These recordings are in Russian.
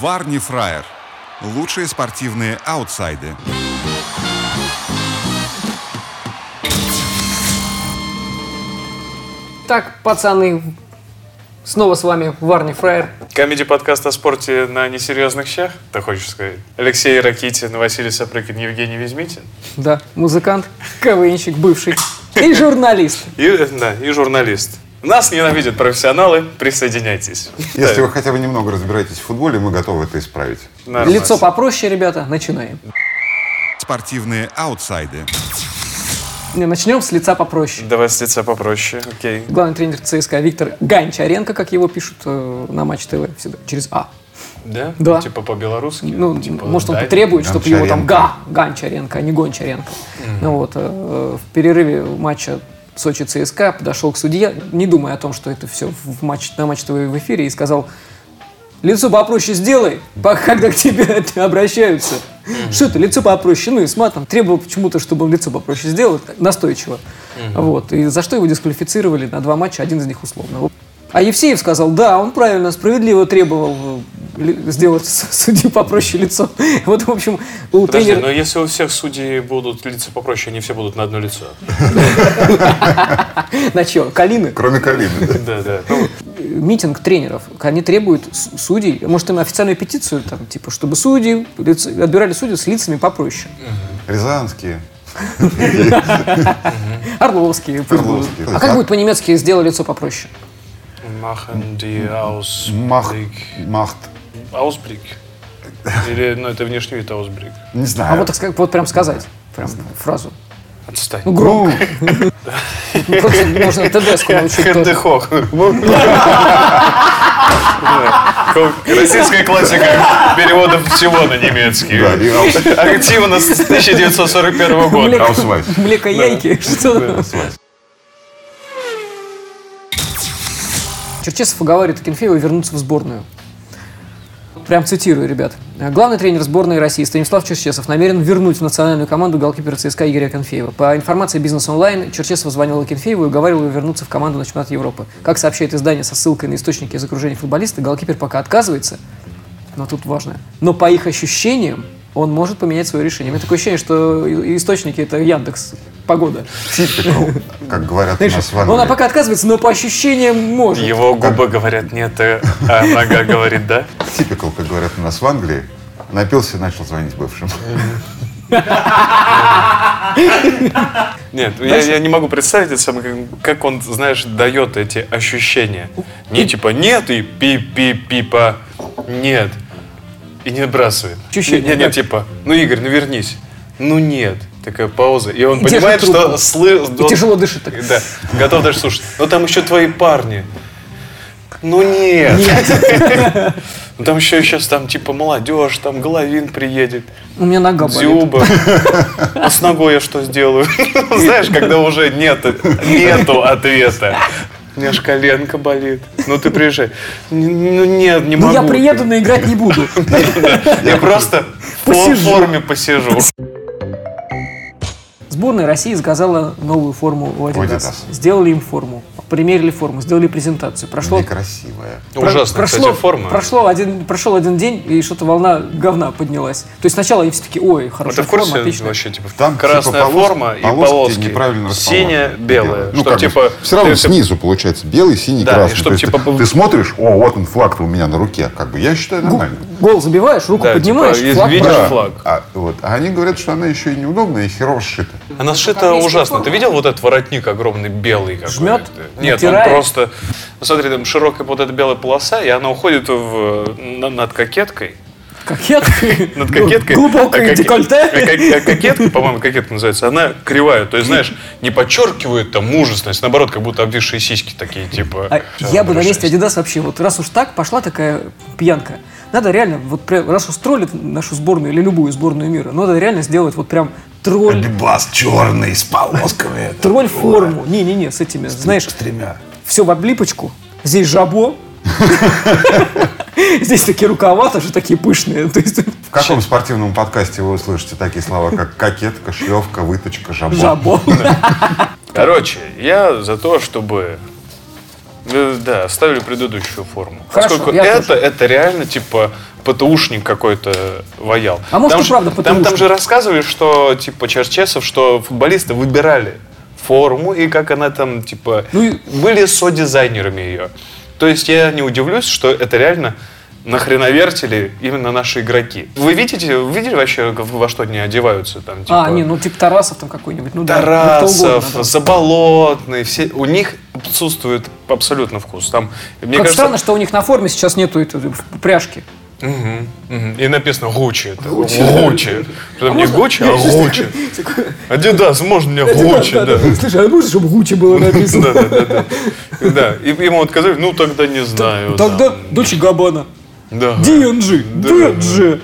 Варни Фраер. Лучшие спортивные аутсайды. Так, пацаны, снова с вами Варни Фраер. Комедий подкаст о спорте на несерьезных щах, ты хочешь сказать? Алексей Ракитин, Василий Сапрыкин, Евгений Везмитин. Да, музыкант, КВНщик бывший и журналист. И, да, и журналист. Нас ненавидят профессионалы, присоединяйтесь. Если Да, вы хотя бы немного разбираетесь в футболе, мы готовы это исправить. нормально. Лицо попроще, ребята, начинаем. Спортивные аутсайды. Не, Начнем с лица попроще. Давай с лица попроще, окей. Главный тренер ЦСКА Виктор Гончаренко, как его пишут э, на Матч ТВ всегда, через А. Да? Да. Типа по-белорусски? Ну, Типа, может, он потребует, чтобы его там Га, Гончаренко. Гончаренко, а не Гончаренко. Ну вот, э, в перерыве матча Сочи ЦСКА подошел к судье, не думая о том, что это все в матч, на матч в эфире, и сказал, лицо попроще сделай, когда к тебе обращаются. Что это, лицо попроще? Ну и с матом. Требовал почему-то, чтобы он лицо попроще сделал, настойчиво. Вот. И за что его дисквалифицировали на два матча, один из них условно. А Евсеев сказал, да, он правильно, справедливо требовал сделать с- судьи попроще лицо. Вот, в общем, у Подожди, тренера... но если у всех судей будут лица попроще, они все будут на одно лицо. На чё? Калины? Кроме Калины. да. Да. Ну, Митинг тренеров. Они требуют судей, может, им официальную петицию, там, типа, чтобы судьи, отбирали судей с лицами попроще. Рязанские. Орловские. А как будет по-немецки «сделай лицо попроще»? Machen die aus Мах... Blick. Ausblick. Или, ну, это внешний вид Ausblick. Не знаю. А вот, так вот прям сказать. Прям фразу. Отстань. Ну, громко. Ну, можно ТДСку научить тоже. Хендехох. Российская классика переводов всего на немецкий. Активно с 1941 года. Млекояйки. Что? Черчесов уговаривает Акинфеева вернуться в сборную. Прям цитирую, ребят. Главный тренер сборной России Станислав Черчесов намерен вернуть в национальную команду голкипера ЦСКА Игоря Акинфеева. По информации Бизнес Онлайн, Черчесов звонил Акинфееву и уговаривал его вернуться в команду на чемпионат Европы. Как сообщает издание со ссылкой на источники из окружения футболиста, голкипер пока отказывается, но тут важно. Но по их ощущениям, он может поменять свое решение. У меня такое ощущение, что источники это Яндекс, погода. Типикал, как говорят у Знаешь, нас в он Англии. пока отказывается, но по ощущениям может. Его губы говорят нет, а нога говорит да. Типикал, как говорят у нас в Англии. Напился и начал звонить бывшим. Нет, я, я не могу представить это самое, как, как он, знаешь, дает эти ощущения. Не типа нет и пи-пи-пипа, нет. И не отбрасывает. Нет, нет, как? типа, ну Игорь, ну вернись. Ну нет. Такая пауза. И он И понимает, что слы... И тяжело дышит так. Да, готов даже слушать. Но там еще твои парни. Ну нет. Ну там еще сейчас там типа молодежь, там Головин приедет, У меня нога болит. Дзюба. А с ногой я что сделаю? Знаешь, когда уже нет, нету ответа. У меня ж коленка болит. Ну ты приезжай. Ну нет, не Ну, могу. я приеду, но играть не буду. Я просто в Посижу. форме посижу. Сборная России заказала новую форму Adidas. Adidas. Сделали им форму. Примерили форму, сделали презентацию. Прошло, Некрасивая. про- Ужасная, прошло, кстати, форма. Прошло один, прошел один день, и что-то волна говна поднялась. То есть сначала они все таки ой, хорошая ты в курсе форма, отлично. вообще, типа, Там, красная типа, полос- форма и полоски неправильно расположены. Синяя-белая. Ну, как типа, все равно ты- ты- снизу получается белый, синий, Да, и красный. чтоб, То есть типа, ты, был- ты смотришь, о, вот он флаг у меня на руке. Как бы я считаю нормально. Гол забиваешь, руку Да, поднимаешь, типа, флаг видишь правильно. флаг. А, вот. а они говорят, что она еще и неудобная, и херово сшита. Она сшита ужасно. Ты видел вот этот воротник огромный белый какой? Жмет? Нет, он Натирает? просто... Ну, смотри, там широкая вот эта белая полоса, и она уходит в, на- над кокеткой. Кокетка. Над кокеткой. Глубокое А декольте. а а Кокетка, по-моему, кокетка называется, она кривая. То есть, знаешь, не подчеркивает там мужественность, наоборот, как будто обвисшие сиськи такие, типа... Я бы на месте Adidas вообще, вот раз уж так, пошла такая пьянка. Надо реально, вот прям, раз уж троллит нашу сборную или любую сборную мира, надо реально сделать вот прям тролль, Бас черный с полосками. тролль форму. Не-не-не, с этими, знаешь, тремя. все в облипочку. Здесь жабо. Здесь такие рукава тоже такие пышные. То есть В каком спортивном подкасте вы услышите такие слова, как кокетка, шлевка, выточка, жабо? жабо. Короче, я за то, чтобы Э, Да, оставили предыдущую форму. Хорошо, Поскольку это, тоже. это реально типа ПТУшник какой-то воял. А может, там и же, правда там, там ПТУшник. же рассказывали, что типа Черчесов, что футболисты выбирали форму и как она там типа Ну и- были со-дизайнерами ее. То есть я не удивлюсь, что это реально нахреновертили именно наши игроки. Вы видите, вы видели вообще, во что они одеваются там? Типа, А, не, ну типа Тарасов там какой-нибудь. Ну, да, ну, Тарасов, угодно, да. Заболотный, все, у них отсутствует абсолютно вкус. Там, мне Как кажется, странно, что у них на форме сейчас нету этой пряжки. Мгм, мгм. И написано Гуччи. это. Гуччи. Что там не Гуччи, а Гуччи. Адидас, можно мне Гуччи, да. Слушай, а можно, чтобы Гуччи было написано? Да, да, да, да. Да, и ему отказали, ну тогда не знаю. Тогда да. Дочи Габбана. Да. DNG, Да. DNG.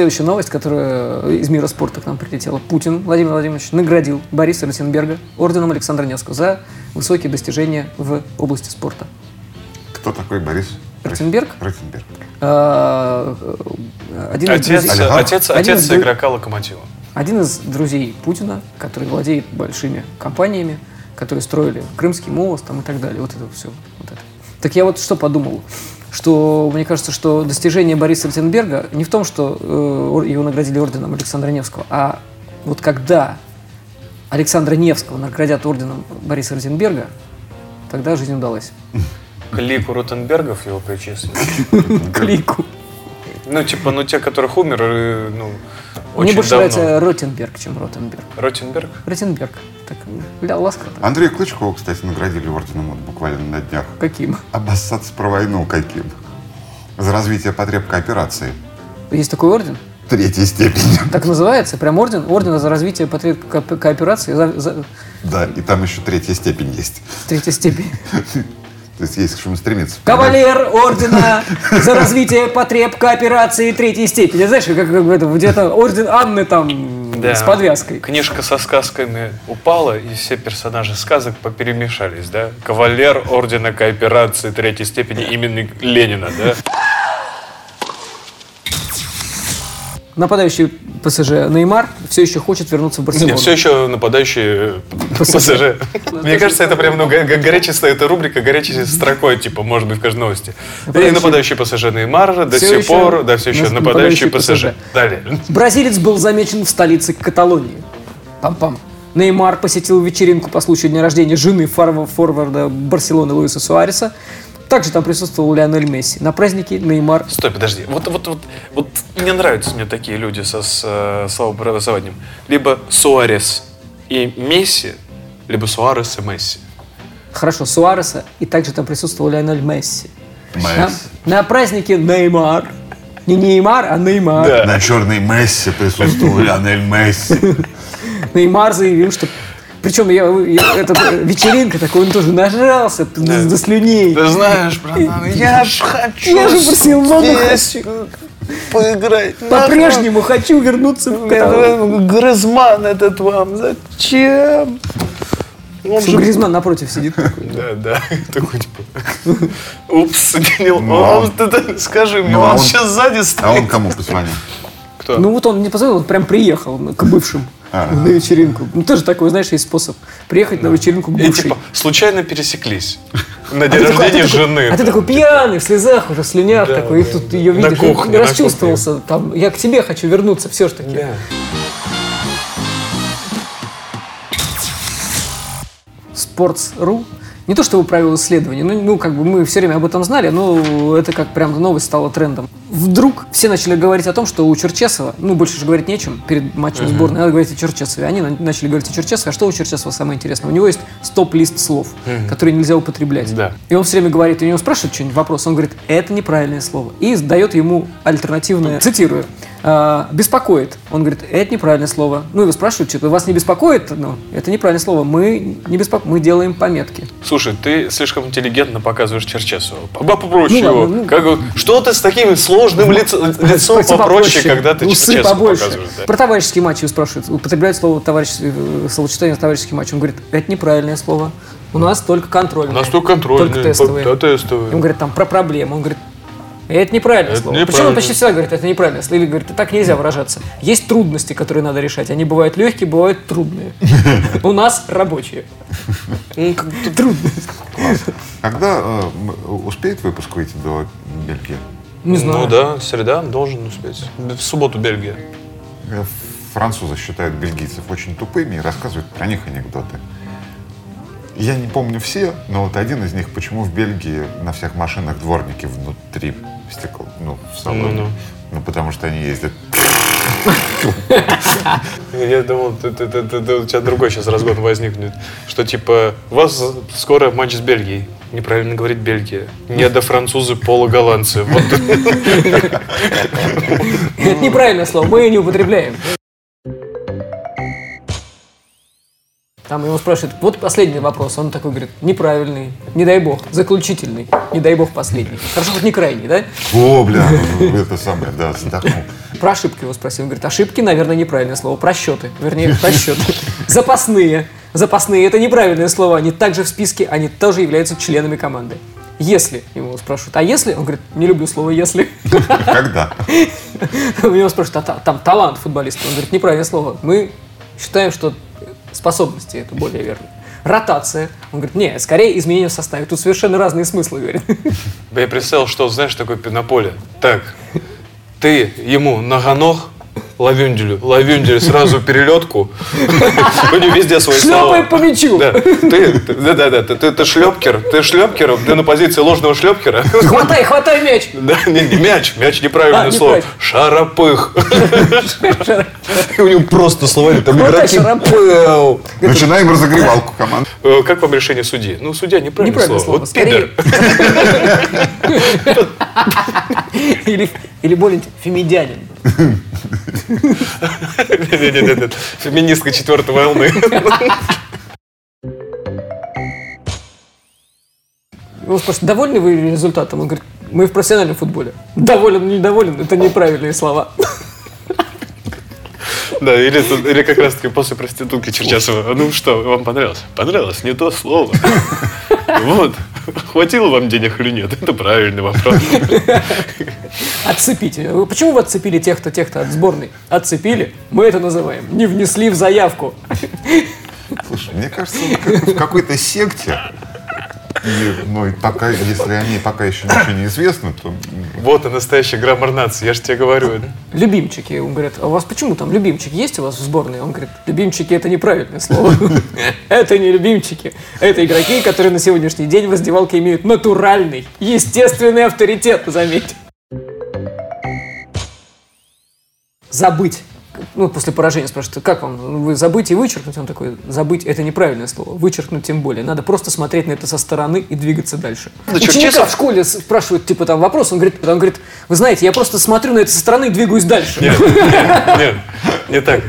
Следующая новость, которая из мира спорта к нам прилетела. Путин Владимир Владимирович наградил Бориса Ротенберга орденом Александра Невского за высокие достижения в области спорта. Кто такой Борис? Ротенберг? Ротенберг. А, Один из Отец, друзей- Олигарх? отец, Один отец из игрока Локомотива. Один из друзей Путина, который владеет большими компаниями, которые строили Крымский мост там, и так далее. Вот это все. Вот это. Так я вот что подумал, что мне кажется, что достижение Бориса Ротенберга не в том, что э, его наградили орденом Александра Невского, а вот когда Александра Невского наградят орденом Бориса Ротенберга, тогда жизнь удалась. К лику Ротенбергов его причислили. Клику. Ну, типа, ну, те, которых умер, ну, Мне очень больше давно. нравится Ротенберг, чем Ротенберг. Ротенберг? Ротенберг. Так, ля, ласково. так. Андрея Клычкова, кстати, наградили орденом вот буквально на днях. Каким? Обоссаться про войну каким? За развитие потреб кооперации. Есть такой орден? Третьей степени. Так называется? Прям орден? Орден за развитие потреб ко- кооперации за, за Да, и там еще третья степень есть. третьей степени. То есть есть к чему стремиться. Кавалер ордена за развитие потреб кооперации третьей степени. Знаешь, как, как это, где-то орден Анны там Да. с подвязкой. Книжка со сказками упала, и все персонажи сказок поперемешались, да? Кавалер Ордена Кооперации Третьей степени имени Ленина, да? Нападающий ПСЖ Неймар все еще хочет вернуться в Барселону. Нет, все еще нападающие ПСЖ. Мне кажется, это прям ну, го- го- горячая, эта рубрика горячей строкой, типа, может быть, в каждой новости. И нападающий ПСЖ Неймар до сих пор, да, все еще нападающий нападающий ПСЖ. ПСЖ. Далее. Бразилец был замечен в столице Каталонии. Пам-пам. Неймар посетил вечеринку по случаю дня рождения жены форварда Барселоны Луиса Суареса. Также там присутствовал Лионель Месси. На празднике Неймар... Стой, подожди. Вот, вот, вот, вот не нравятся мне такие люди со с, э, словообразованием. Либо Суарес и Месси, либо Суарес и Месси. Хорошо, Суареса. И также там присутствовал Лионель Месси. Месси. На, на празднике Неймар. Не Неймар, а Неймар. Да. На черной Месси присутствовал Лионель Месси. Неймар заявил, что... Причем я, я- эта вечеринка такой, он тоже нажрался до, до слюней. Ты знаешь, братан, я ж хочу Я же Барселону здесь поиграть. По-прежнему хочу вернуться в Каталонию. Грызман этот вам зачем? Он Что Гризман напротив сидит такой. Да, да. Такой типа. Упс, не, Ну, а ты- ты скажи мне, Ну, а он он- сейчас сзади А стоит. он кому позвонил? Кто? Ну вот он не позвонил, он прям приехал ну, к бывшим А. на вечеринку. Ну тоже такой, знаешь, есть способ приехать на вечеринку к И бывшей. типа случайно пересеклись на А день а рождения такой- жены. А ты такой пьяный, в слезах, уже в слюнях Да, такой, и да, тут да. ее видишь, кухне, и расчувствовался. Там, я к тебе хочу вернуться все-таки. Да. Sports.ru не то, что его провел исследование, ну, ну, как бы мы все время об этом знали, но это как прям новость стала трендом. Вдруг все начали говорить о том, что у Черчесова, ну, больше же говорить нечем перед матчем сборной, надо говорить о Черчесове. Они на- начали говорить о Черчесове, а что у Черчесова самое интересное? У него есть стоп-лист слов, которые нельзя употреблять. Да. И он все время говорит, у него спрашивают что-нибудь, вопрос, он говорит, это неправильное слово. И дает ему альтернативное, цитирую, «А, беспокоит. Он говорит, это неправильное слово. Ну, его спрашивают, что вас не беспокоит? Ну, это неправильное слово. Мы не беспокоим, мы делаем пометки. Слушай, ты слишком интеллигентно показываешь Черчесова. Поба попроще Ну его. ладно, ну. Как он- что ты с таким сложным лицо- лицом Спроси попроще, когда ты усы побольше. показываешь? да? Про товарищеские матчи его спрашивают. Употребляют слово товарищ, э, словосочетание товарищеский матч. Он говорит, это неправильное слово. У нас только контрольные. У нас только контрольные, Только тестовые. да, тестовые. Ему говорят там про проблемы. Он говорит, И это неправильное Это слово. неправильно. Причем он почти всегда говорит, это неправильное слово. Или говорит, так нельзя выражаться. Есть трудности, которые надо решать. Они бывают легкие, бывают трудные. У нас рабочие. Ну, Трудности. Когда э, м- успеет выпуск выйти до Бельгии? Не знаю. Ну да, среда должен успеть. В субботу Бельгия. Э, Французы считают бельгийцев очень тупыми и рассказывают про них анекдоты. Я не помню все, но вот один из них, почему в Бельгии на всех машинах дворники внутри стекол, ну, в салоне. Ну-ну. Ну, потому что они ездят. Я думал, у тебя другой сейчас разгон возникнет. Что типа, у вас скоро матч с Бельгией. Неправильно говорить Бельгия. Не до французы, полуголландцы. Это неправильное слово, мы ее не употребляем. Там его спрашивают, вот последний вопрос, он такой говорит, неправильный, не дай бог, заключительный, не дай бог последний. Хорошо, хоть не крайний, да? О, бля, ну, это самое, да, вздохнул. Про ошибки его спросил. Он говорит, ошибки, наверное, неправильное слово. Просчеты. Вернее, просчеты. Запасные. Запасные – это неправильное слово. Они также в списке, они тоже являются членами команды. Если, ему спрашивают, а если? Он говорит, не люблю слово «если». Когда? У него спрашивают, а та- там талант футболиста? Он говорит, неправильное слово. Мы считаем, что способности – это более верно. Ротация. Он говорит, не, скорее изменение в составе. Тут совершенно разные смыслы, говорит. Я представил, что, знаешь, такое на поле. Так, ты ему ногоног, лавюнделю, лавюндель сразу перелетку. У него везде свои слова. Шлепает по мячу. Да, да, да, ты, шлепкер, ты шлепкер, ты на позиции ложного шлепкера. Хватай, хватай мяч. Да, не, мяч, мяч неправильное А, слово. Шаропых. У него просто словари там Хватай игроки. Начинаем разогревалку команд. Э, Как вам решение судьи? Ну, судья неправильное Неправильное слово. Вот пидор. Или более фемидянин. Не-не-не, Феминистка четвертой волны. Его спрашивают, довольны вы результатом? Он говорит, мы в профессиональном футболе. Доволен, недоволен, это неправильные слова. Да, или, или как раз таки после проститутки Черчасова. Ну что, вам понравилось? Понравилось? Не то слово. Вот. Хватило вам денег или нет? Это правильный вопрос. Отцепите. Почему вы отцепили тех-то, тех-то от сборной? Отцепили? Мы это называем. Не внесли в заявку. Слушай, мне кажется, в какой-то секте. И, ну, и пока, если они пока еще ничего не известно, то Вот и настоящий граммар нации, я же тебе говорю. Любимчики. Он говорит, а у вас почему там любимчик есть у вас в сборной? Он говорит, любимчики это неправильное слово. Это не любимчики. Это игроки, которые на сегодняшний день в раздевалке имеют натуральный, естественный авторитет, заметьте. Забыть. Ну, после поражения спрашивают, как вам? Ну, Вы забыть и вычеркнуть? Он такой, забыть это неправильное слово. Вычеркнуть тем более. Надо просто смотреть на это со стороны и двигаться дальше. Да, Ученика Черчесов- в школе спрашивают, типа, там вопрос, он говорит, он говорит, вы знаете, я просто смотрю на это со стороны и двигаюсь дальше. Нет, нет, нет, не так.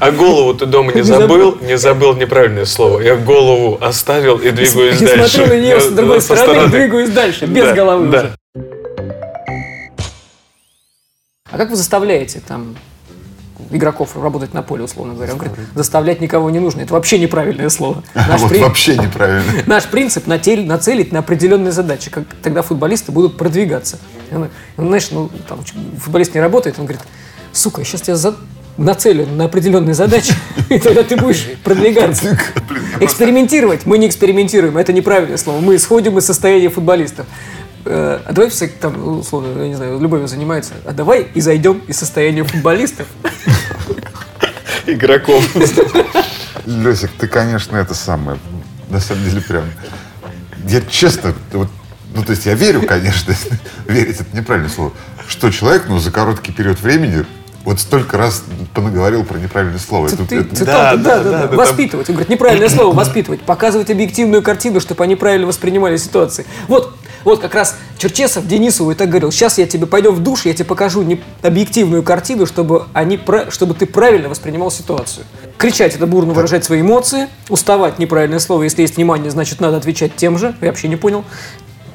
А голову ты дома не забыл? Не забыл неправильное слово. Я голову оставил и двигаюсь И дальше. смотрю на нее с другой со стороны и двигаюсь дальше, без Да, головы да. уже. А как вы заставляете там игроков работать на поле, условно говоря? Он говорит, заставлять никого не нужно. Это вообще неправильное слово. Наш, вот при- вообще неправильно. наш принцип натель- нацелить на определенные задачи, как тогда футболисты будут продвигаться. Он- он, знаешь, ну, там, футболист не работает, он говорит, сука, я сейчас тебя за- нацелю на определенные задачи, и тогда ты будешь продвигаться. Экспериментировать. Мы не экспериментируем, это неправильное слово. Мы исходим из состояния футболистов. Э, А давай все там, условно, я не знаю, любовью занимается. А давай и зайдем из состояния футболистов. Игроков. Лесик, ты, конечно, это самое. На самом деле, прям. Я честно, вот, ну, то есть я верю, конечно, верить это неправильное слово, что человек, ну, за короткий период времени вот столько раз понаговорил про неправильное слово. Это- Цит- это- Цитата, Да, да, да, да, да, да. да, Воспитывать. Он говорит, неправильное слово, воспитывать. Показывать объективную картину, чтобы они правильно воспринимали ситуации. Вот, вот как раз Черчесов Денисову и так говорил, сейчас я тебе пойдем в душ, я тебе покажу не- объективную картину, чтобы, они, чтобы ты правильно воспринимал ситуацию. Кричать – это бурно выражать свои эмоции. Уставать – неправильное слово. Если есть внимание, значит, надо отвечать тем же. Я вообще не понял.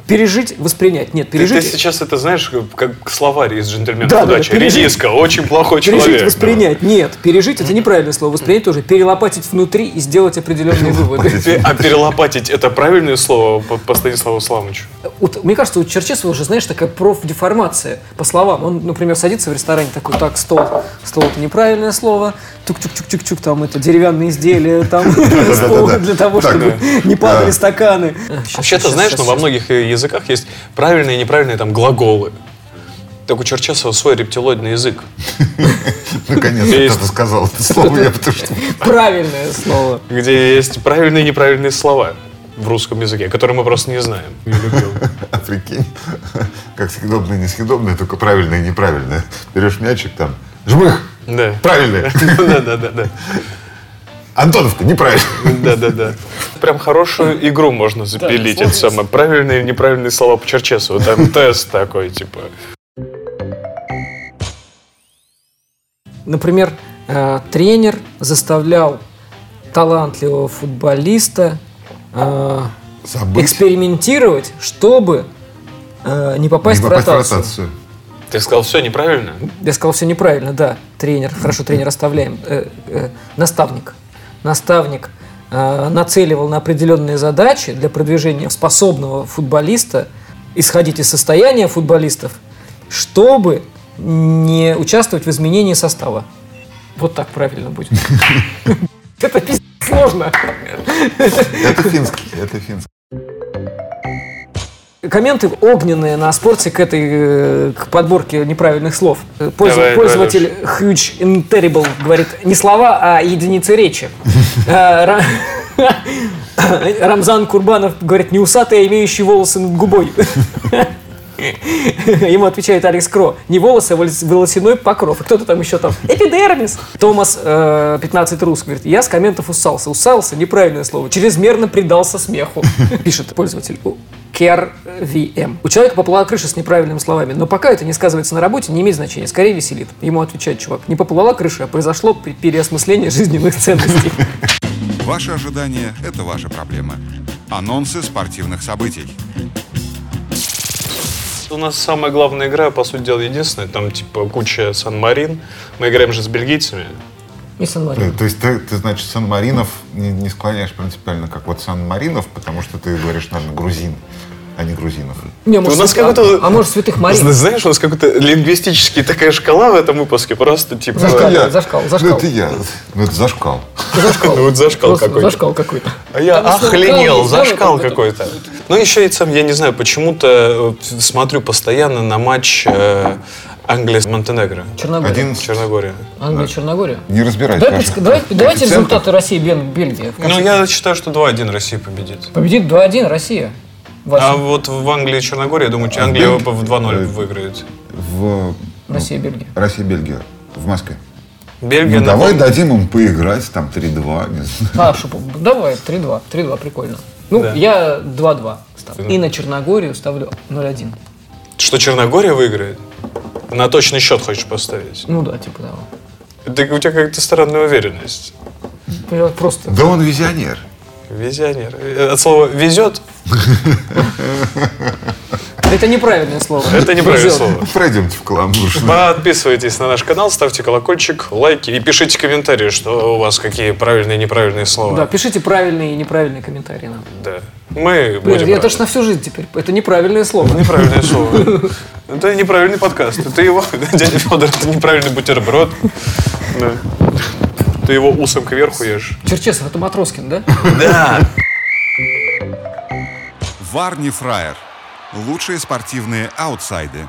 Пережить, воспринять. Нет, Ты, пережить... ты сейчас это знаешь, как словарь из джентльменов Да, да, удачи. пережить. Редиска, очень плохой Пережить, человек. воспринять. Нет, пережить это неправильное слово. Воспринять тоже. Перелопатить внутри и сделать определенные выводы. Ты- А перелопатить это правильное слово по, Станиславу Славовичу? Мне кажется, у Черчесова уже, знаешь, такая профдеформация по словам. Он, например, садится в ресторане такой, так, стол. Стол это неправильное слово. Тук-чук-чук-чук-чук, там это деревянные изделия, там стол для того, чтобы не падали стаканы. Вообще-то, знаешь, ну, во многих э, языках есть правильные и неправильные там глаголы. Так у Черчесова свой рептилоидный язык. Наконец-то кто-то сказал это слово, я потому что... Правильное слово. где есть правильные и неправильные слова в русском языке, которые мы просто не знаем. А прикинь, как съедобное и несъедобное, только правильное и неправильное. Берешь мячик там, жмых, Да. правильное. Да, да, да, да. Антоновка, неправильно. Да, да, да. Прям хорошую игру можно запилить. Это самое правильные и неправильные слова по Черчесову. Там тест такой, типа. Например, э, тренер заставлял талантливого футболиста э, Забыть. экспериментировать, чтобы э, не попасть, Не в, попасть в ротацию. ротацию. Ты сказал все неправильно? Я сказал все неправильно, да. Тренер, хорошо, тренер оставляем. Э, э, наставник. Наставник э, нацеливал на определенные задачи для продвижения способного футболиста, исходить из состояния футболистов, чтобы не участвовать в изменении состава. Вот так правильно будет. Это пиздец сложно. Это финский, это финский. Комменты огненные на спорте к этой э, к подборке неправильных слов. Пользов- Давай, пользователь Huge and Terrible говорит не слова, а единицы речи. Э, Ра- Рамзан Курбанов говорит не усатый, а имеющий волосы над губой. Ему отвечает Алекс Кро. Не волосы, а волос- волосяной покров. И кто-то там еще там. Эпидермис. Томас, э, 15 рус, говорит, я с комментов усался. Усался, неправильное слово. Чрезмерно предался смеху. Пишет пользователь. KRVM. У человека поплыла крыша с неправильными словами, но пока это не сказывается на работе, не имеет значения, скорее веселит. Ему отвечает чувак, не поплыла крыша, а произошло пе- переосмысление жизненных ценностей. Ваши ожидания – это ваша проблема. Анонсы спортивных событий. У нас самая главная игра, по сути дела, единственная. Там, типа, куча Сан-Марин. Мы играем же с бельгийцами. И Сан-Марино. Э, То есть ты, ты, значит, Сан-Маринов не, не склоняешь принципиально, как вот Сан-Маринов, потому что ты говоришь, наверное, грузин, а не грузинов. Не, может, У нас святых- как-то- а, а может, святых Марин? Знаешь, у нас какая-то лингвистически такая шкала в этом выпуске. Просто, типа... Зашкал. зашкал, зашкал. Ну, это я. Ну, это зашкал. Зашкал. Ну, вот зашкал Просто какой-то. Зашкал какой-то. А я Там охренел, зашкал кал- какой-то. Ну, еще и сам, я не знаю, почему-то смотрю постоянно на матч э, Англия Монтенегро. Черногория. Один Черногория. Англия, Черногория. не разбирайся. Давай, давай- давайте результаты России, Бельгия. Ну, я считаю, что 2-1 Россия победит. Победит 2-1 Россия. Вася. А вот в Англии и Черногории, я думаю, Англия Бельгия? в 2-0 Э, выиграет. В Россия, Бельгия. России, Бельгия, в Москве. Бельгия Ну, на давай пол- дадим им поиграть, там 3-2, не знаю. А, шо, давай, 3-2. 3-2, прикольно. Ну, Да. я 2-2 ставлю. И на Черногорию ставлю 0-1. Что Черногория выиграет? На точный счет хочешь поставить? Ну да, типа того. Да у тебя какая-то странная уверенность. Я Просто. Да он визионер. Визионер. От слова «везет» Это неправильное слово. это неправильное слово. Пройдемте в каламбур. Подписывайтесь на наш канал, ставьте колокольчик, лайки и пишите комментарии, что у вас какие правильные и неправильные слова. Да, пишите правильные и неправильные комментарии нам. Да. Мы Блин, будем это рады. ж на всю жизнь теперь. Это неправильное слово. Неправильное слово. Это неправильный подкаст. Это его, дядя Федор, это неправильный бутерброд. Да. Ты его усом кверху ешь. Черчесов, это Матроскин, да? Да. Варни Фраер. Лучшие спортивные аутсайды.